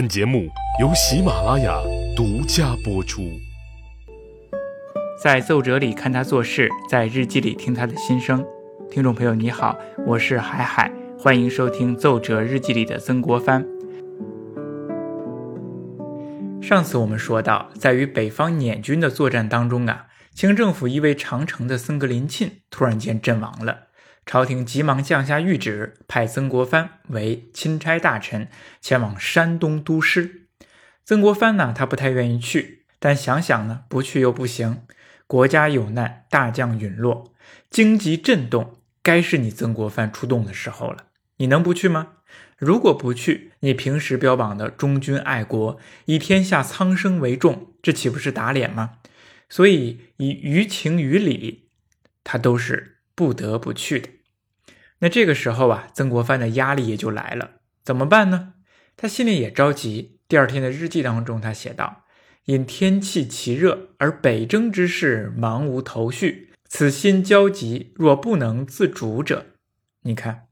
本节目由喜马拉雅独家播出。在奏折里看他做事，在日记里听他的心声。听众朋友，你好，我是海海，欢迎收听奏折日记里的曾国藩。上次我们说到，在与北方捻军的作战当中啊，清政府一位长城的僧格林沁突然间阵亡了。朝廷急忙降下谕旨，派曾国藩为钦差大臣，前往山东督师。曾国藩呢，他不太愿意去，但想想呢，不去又不行。国家有难，大将陨落，荆棘震动，该是你曾国藩出动的时候了。你能不去吗？如果不去，你平时标榜的忠君爱国，以天下苍生为重，这岂不是打脸吗？所以，以于情于理，他都是不得不去的。那这个时候啊，曾国藩的压力也就来了，怎么办呢？他心里也着急。第二天的日记当中，他写道：“因天气奇热，而北征之事茫无头绪，此心焦急，若不能自主者，你看，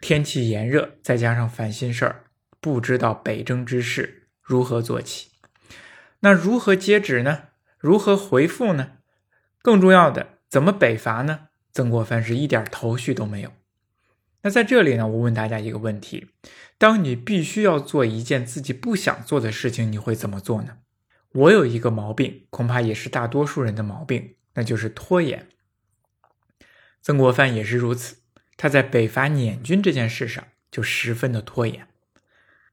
天气炎热，再加上烦心事儿，不知道北征之事如何做起。那如何接旨呢？如何回复呢？更重要的，怎么北伐呢？曾国藩是一点头绪都没有。”那在这里呢，我问大家一个问题：当你必须要做一件自己不想做的事情，你会怎么做呢？我有一个毛病，恐怕也是大多数人的毛病，那就是拖延。曾国藩也是如此，他在北伐捻军这件事上就十分的拖延。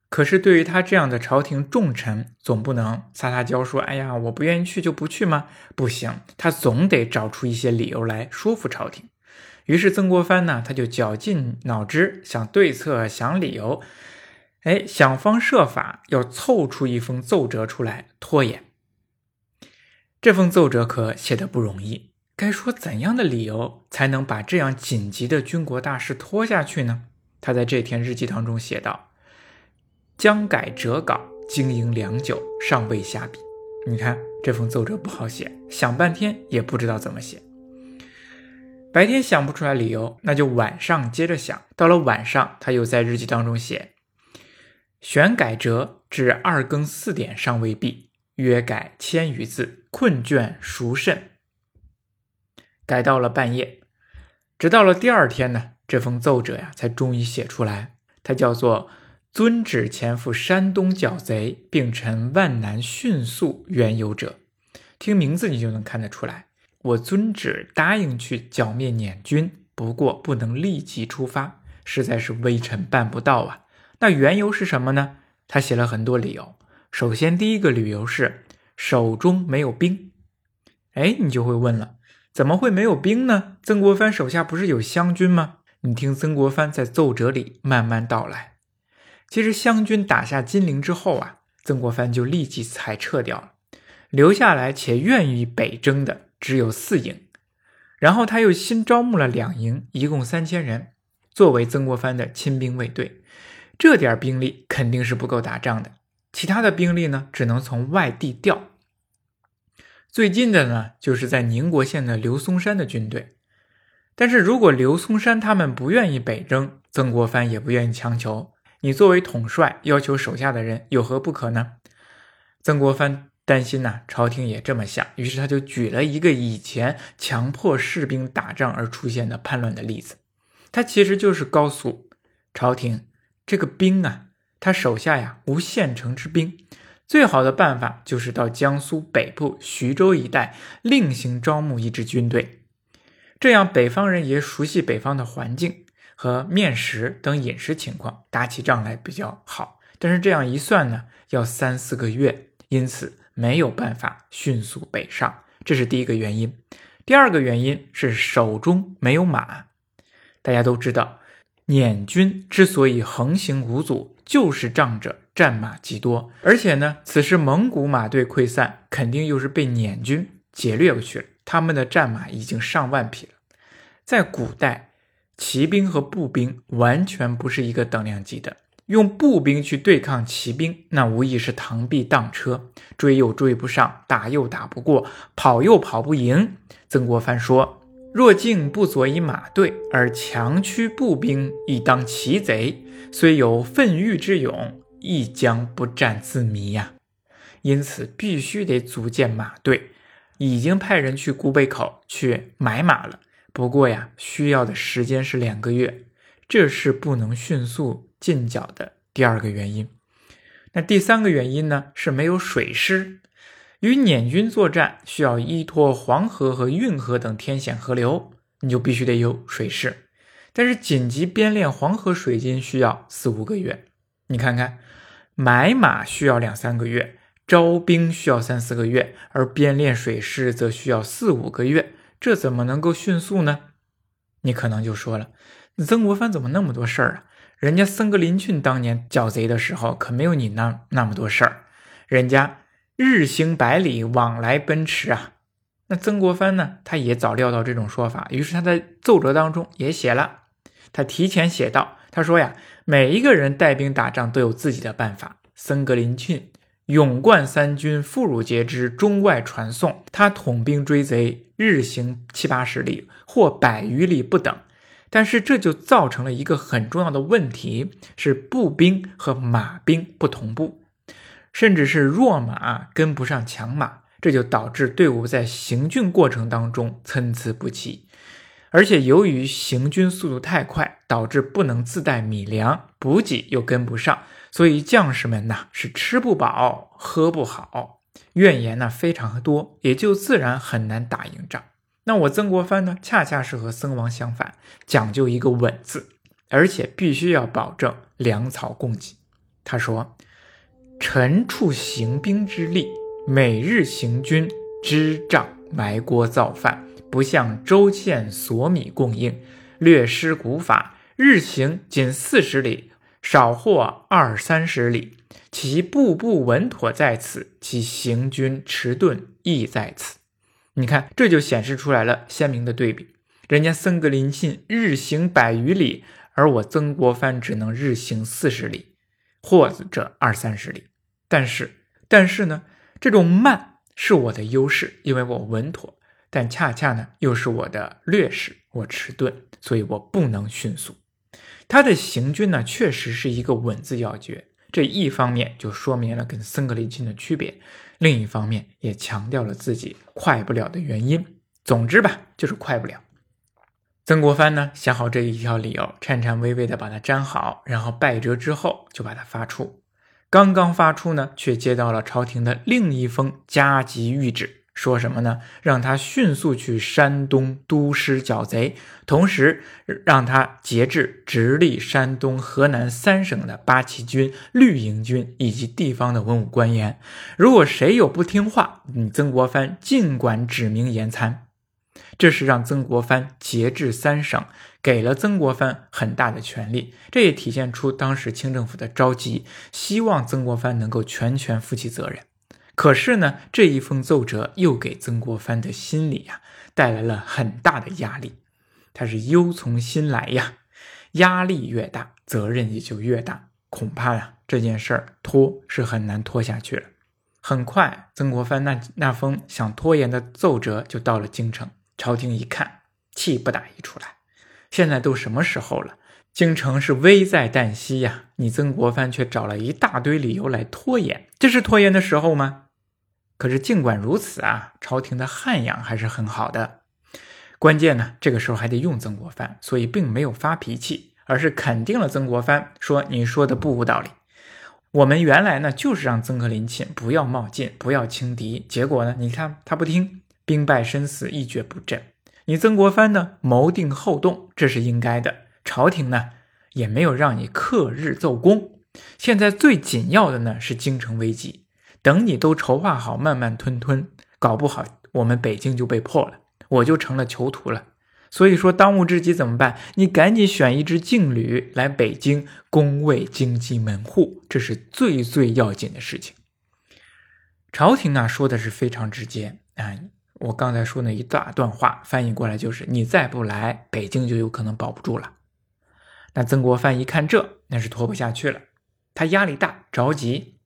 可是对于他这样的朝廷重臣，总不能撒撒娇说：“哎呀，我不愿意去就不去吗？”不行，他总得找出一些理由来说服朝廷。于是曾国藩呢，他就绞尽脑汁想对策、想理由，哎，想方设法要凑出一封奏折出来拖延。这封奏折可写的不容易，该说怎样的理由才能把这样紧急的军国大事拖下去呢？他在这篇日记当中写道：“将改折稿，经营良久，尚未下笔。”你看这封奏折不好写，想半天也不知道怎么写。白天想不出来理由，那就晚上接着想。到了晚上，他又在日记当中写：“选改折至二更四点尚未毕，约改千余字，困倦熟甚。”改到了半夜，直到了第二天呢，这封奏折呀才终于写出来。它叫做“遵旨前赴山东剿贼，并陈万难迅速缘由者”。听名字你就能看得出来。我遵旨答应去剿灭捻军，不过不能立即出发，实在是微臣办不到啊。那缘由是什么呢？他写了很多理由。首先，第一个理由是手中没有兵。哎，你就会问了，怎么会没有兵呢？曾国藩手下不是有湘军吗？你听曾国藩在奏折里慢慢道来。其实湘军打下金陵之后啊，曾国藩就立即裁撤掉了，留下来且愿意北征的。只有四营，然后他又新招募了两营，一共三千人，作为曾国藩的亲兵卫队。这点兵力肯定是不够打仗的，其他的兵力呢，只能从外地调。最近的呢，就是在宁国县的刘松山的军队。但是如果刘松山他们不愿意北征，曾国藩也不愿意强求。你作为统帅，要求手下的人有何不可呢？曾国藩。担心呐，朝廷也这么想，于是他就举了一个以前强迫士兵打仗而出现的叛乱的例子。他其实就是告诉朝廷，这个兵啊，他手下呀无现成之兵，最好的办法就是到江苏北部徐州一带另行招募一支军队，这样北方人也熟悉北方的环境和面食等饮食情况，打起仗来比较好。但是这样一算呢，要三四个月，因此。没有办法迅速北上，这是第一个原因。第二个原因是手中没有马。大家都知道，捻军之所以横行无阻，就是仗着战马极多。而且呢，此时蒙古马队溃散，肯定又是被捻军劫掠过去了。他们的战马已经上万匹了。在古代，骑兵和步兵完全不是一个等量级的。用步兵去对抗骑兵，那无疑是螳臂当车，追又追不上，打又打不过，跑又跑不赢。曾国藩说：“若竟不佐以马队，而强驱步兵以当骑贼，虽有奋欲之勇，亦将不战自迷呀。因此，必须得组建马队，已经派人去古北口去买马了。不过呀，需要的时间是两个月，这是不能迅速进剿的第二个原因。那第三个原因呢？是没有水师。与捻军作战需要依托黄河和运河等天险河流，你就必须得有水师。但是紧急编练黄河水军需要四五个月。你看看，买马需要两三个月。招兵需要三四个月，而编练水师则需要四五个月，这怎么能够迅速呢？你可能就说了，曾国藩怎么那么多事儿啊？人家僧格林沁当年剿贼的时候可没有你那那么多事儿，人家日行百里，往来奔驰啊。那曾国藩呢？他也早料到这种说法，于是他在奏折当中也写了，他提前写道：“他说呀，每一个人带兵打仗都有自己的办法，僧格林沁。”勇冠三军，妇孺皆知，中外传颂。他统兵追贼，日行七八十里，或百余里不等。但是这就造成了一个很重要的问题：是步兵和马兵不同步，甚至是弱马跟不上强马，这就导致队伍在行军过程当中参差不齐。而且由于行军速度太快，导致不能自带米粮，补给又跟不上。所以将士们呐是吃不饱喝不好，怨言呢非常多，也就自然很难打赢仗。那我曾国藩呢，恰恰是和僧王相反，讲究一个稳字，而且必须要保证粮草供给。他说：“臣处行兵之力，每日行军支帐埋锅造饭，不向州县索米供应，略施古法，日行仅四十里。”少或二三十里，其步步稳妥在此，其行军迟钝亦在此。你看，这就显示出来了鲜明的对比。人家僧格林沁日行百余里，而我曾国藩只能日行四十里，或者二三十里。但是，但是呢，这种慢是我的优势，因为我稳妥；但恰恰呢，又是我的劣势，我迟钝，所以我不能迅速。他的行军呢，确实是一个稳字要诀。这一方面就说明了跟僧格林沁的区别，另一方面也强调了自己快不了的原因。总之吧，就是快不了。曾国藩呢，想好这一条理由，颤颤巍巍的把它粘好，然后拜折之后就把它发出。刚刚发出呢，却接到了朝廷的另一封加急谕旨。说什么呢？让他迅速去山东督师剿贼，同时让他节制直隶、山东、河南三省的八旗军、绿营军以及地方的文武官员。如果谁有不听话，你曾国藩尽管指名严参。这是让曾国藩节制三省，给了曾国藩很大的权力。这也体现出当时清政府的着急，希望曾国藩能够全权负起责任。可是呢，这一封奏折又给曾国藩的心里呀带来了很大的压力，他是忧从心来呀，压力越大，责任也就越大，恐怕呀这件事儿拖是很难拖下去了。很快，曾国藩那那封想拖延的奏折就到了京城，朝廷一看，气不打一处来，现在都什么时候了，京城是危在旦夕呀，你曾国藩却找了一大堆理由来拖延，这是拖延的时候吗？可是尽管如此啊，朝廷的汉养还是很好的。关键呢，这个时候还得用曾国藩，所以并没有发脾气，而是肯定了曾国藩，说：“你说的不无道理。我们原来呢就是让曾格林沁不要冒进，不要轻敌，结果呢，你看他不听，兵败身死，一蹶不振。你曾国藩呢谋定后动，这是应该的。朝廷呢也没有让你克日奏功。现在最紧要的呢是京城危机。”等你都筹划好，慢慢吞吞，搞不好我们北京就被破了，我就成了囚徒了。所以说，当务之急怎么办？你赶紧选一支劲旅来北京攻卫京畿门户，这是最最要紧的事情。朝廷啊说的是非常直接啊，我刚才说那一大段话翻译过来就是：你再不来，北京就有可能保不住了。那曾国藩一看这，那是拖不下去了，他压力大，着急。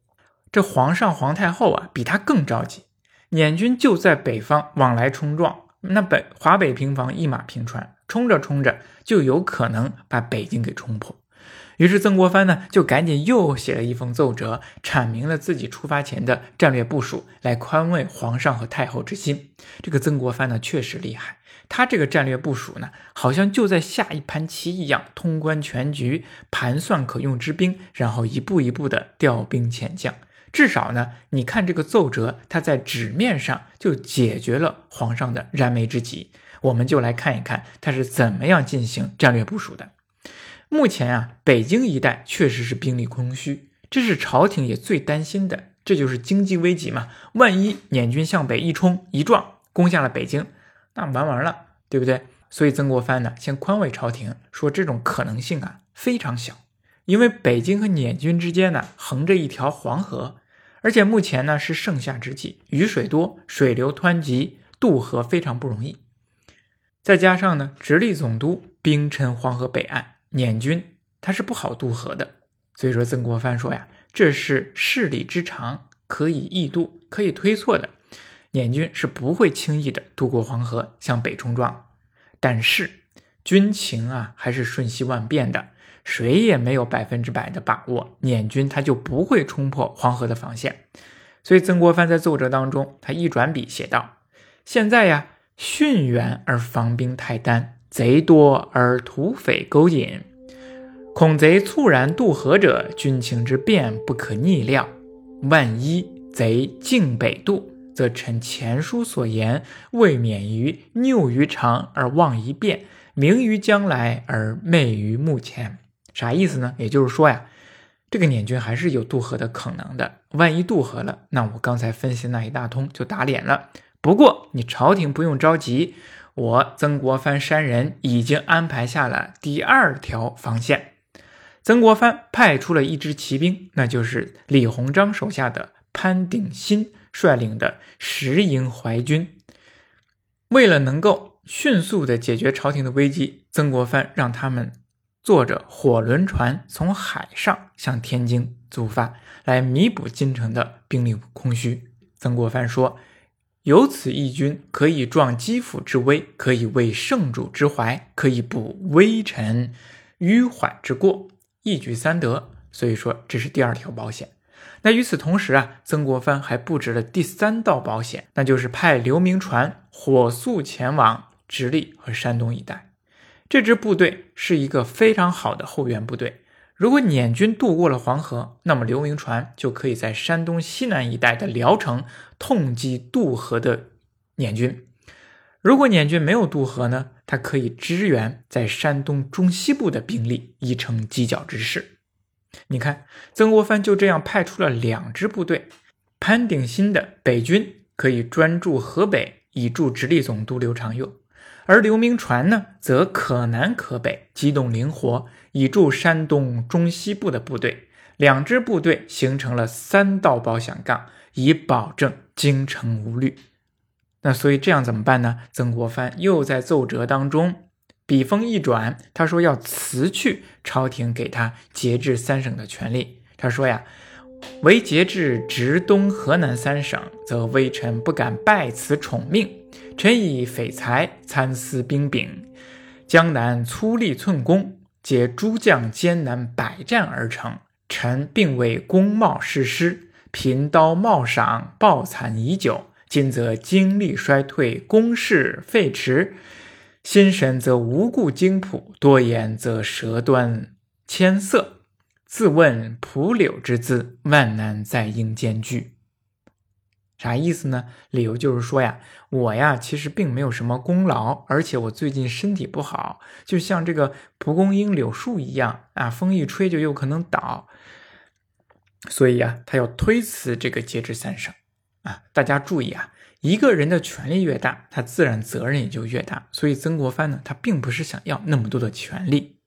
这皇上皇太后啊，比他更着急。捻军就在北方往来冲撞，那北华北平房一马平川，冲着冲着就有可能把北京给冲破。于是曾国藩呢，就赶紧又写了一封奏折，阐明了自己出发前的战略部署，来宽慰皇上和太后之心。这个曾国藩呢，确实厉害，他这个战略部署呢，好像就在下一盘棋一样，通关全局，盘算可用之兵，然后一步一步的调兵遣将。至少呢，你看这个奏折，它在纸面上就解决了皇上的燃眉之急。我们就来看一看他是怎么样进行战略部署的。目前啊，北京一带确实是兵力空虚，这是朝廷也最担心的，这就是经济危机嘛。万一捻军向北一冲一撞，攻下了北京，那完完了，对不对？所以曾国藩呢，先宽慰朝廷说，这种可能性啊非常小，因为北京和捻军之间呢横着一条黄河，而且目前呢是盛夏之际，雨水多，水流湍急，渡河非常不容易。再加上呢，直隶总督兵陈黄河北岸。捻军他是不好渡河的，所以说曾国藩说呀，这是事理之常，可以易渡，可以推错的。捻军是不会轻易的渡过黄河向北冲撞，但是军情啊还是瞬息万变的，谁也没有百分之百的把握，捻军他就不会冲破黄河的防线。所以曾国藩在奏折当中，他一转笔写道：“现在呀，汛远而防兵太单。”贼多而土匪勾引，恐贼猝然渡河者，军情之变不可逆料。万一贼径北渡，则臣前书所言，未免于拗于长而忘于变，明于将来而昧于目前。啥意思呢？也就是说呀，这个捻军还是有渡河的可能的。万一渡河了，那我刚才分析那一大通就打脸了。不过你朝廷不用着急。我曾国藩山人已经安排下了第二条防线。曾国藩派出了一支骑兵，那就是李鸿章手下的潘鼎新率领的十营淮军。为了能够迅速的解决朝廷的危机，曾国藩让他们坐着火轮船从海上向天津出发，来弥补京城的兵力空虚。曾国藩说。有此义军，可以壮基辅之威，可以为圣主之怀，可以补微臣迂缓之过，一举三得。所以说，这是第二条保险。那与此同时啊，曾国藩还布置了第三道保险，那就是派刘铭传火速前往直隶和山东一带。这支部队是一个非常好的后援部队。如果捻军渡过了黄河，那么刘铭传就可以在山东西南一带的聊城痛击渡河的捻军。如果捻军没有渡河呢，他可以支援在山东中西部的兵力，以成犄角之势。你看，曾国藩就这样派出了两支部队，潘鼎新的北军可以专驻河北，以助直隶总督刘长佑。而刘铭传呢，则可南可北，机动灵活，以助山东中西部的部队。两支部队形成了三道保险杠，以保证京城无虑。那所以这样怎么办呢？曾国藩又在奏折当中笔锋一转，他说要辞去朝廷给他节制三省的权利。他说呀，为节制直东河南三省，则微臣不敢拜此宠命。臣以匪才参差兵柄，江南粗砺寸功，皆诸将艰难百战而成。臣并未功冒失师，贫刀冒赏，暴惨已久。今则精力衰退，公事废弛，心神则无故惊朴，多言则舌端牵色。自问蒲柳之姿，万难在应兼具。啥意思呢？理由就是说呀，我呀其实并没有什么功劳，而且我最近身体不好，就像这个蒲公英、柳树一样啊，风一吹就有可能倒。所以啊，他要推辞这个节制三省啊。大家注意啊，一个人的权力越大，他自然责任也就越大。所以曾国藩呢，他并不是想要那么多的权力。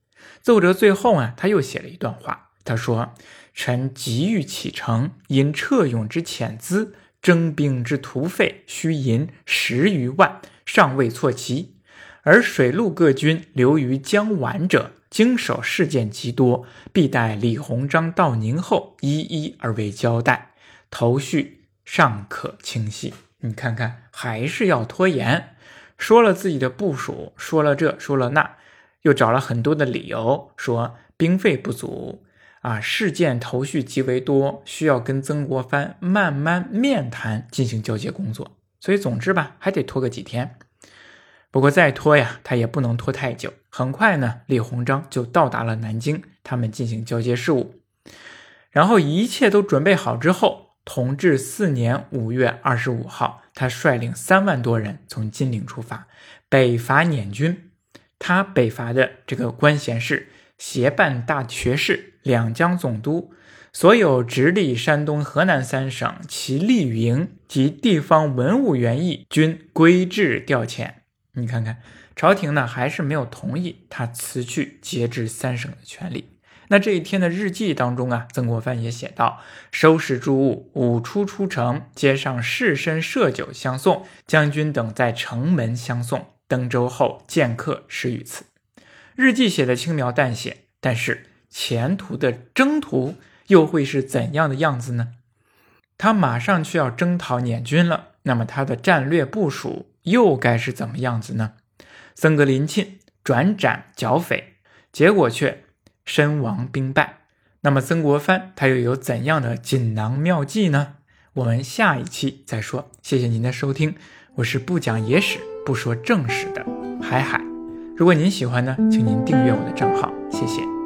奏折最后啊，他又写了一段话，他说：“臣急欲启程，因撤勇之遣资。”征兵之徒费需银十余万，尚未错齐；而水陆各军留于江皖者，经手事件极多，必待李鸿章到宁后，一一而为交代。头绪尚可清晰。你看看，还是要拖延。说了自己的部署，说了这，说了那，又找了很多的理由，说兵费不足啊，事件头绪极为多，需要跟曾国藩慢慢面谈进行交接工作。所以，总之吧，还得拖个几天。不过再拖呀，他也不能拖太久。很快呢，李鸿章就到达了南京，他们进行交接事务。然后一切都准备好之后，同治四年五月二十五号，他率领三万多人从金陵出发，北伐捻军。他北伐的这个官衔是协办大学士、两江总督。所有直隶山东、河南三省其吏营及地方文武员役均归置调遣。你看看，朝廷呢还是没有同意他辞去节制三省的权利。那这一天的日记当中啊，曾国藩也写道：“收拾诸物，午出出城，街上士绅设酒相送，将军等在城门相送。登舟后见客，十余次。”日记写的轻描淡写，但是前途的征途。又会是怎样的样子呢？他马上就要征讨捻军了，那么他的战略部署又该是怎么样子呢？僧格林沁转斩剿匪，结果却身亡兵败。那么曾国藩他又有怎样的锦囊妙计呢？我们下一期再说。谢谢您的收听，我是不讲野史、不说正史的海海。如果您喜欢呢，请您订阅我的账号，谢谢。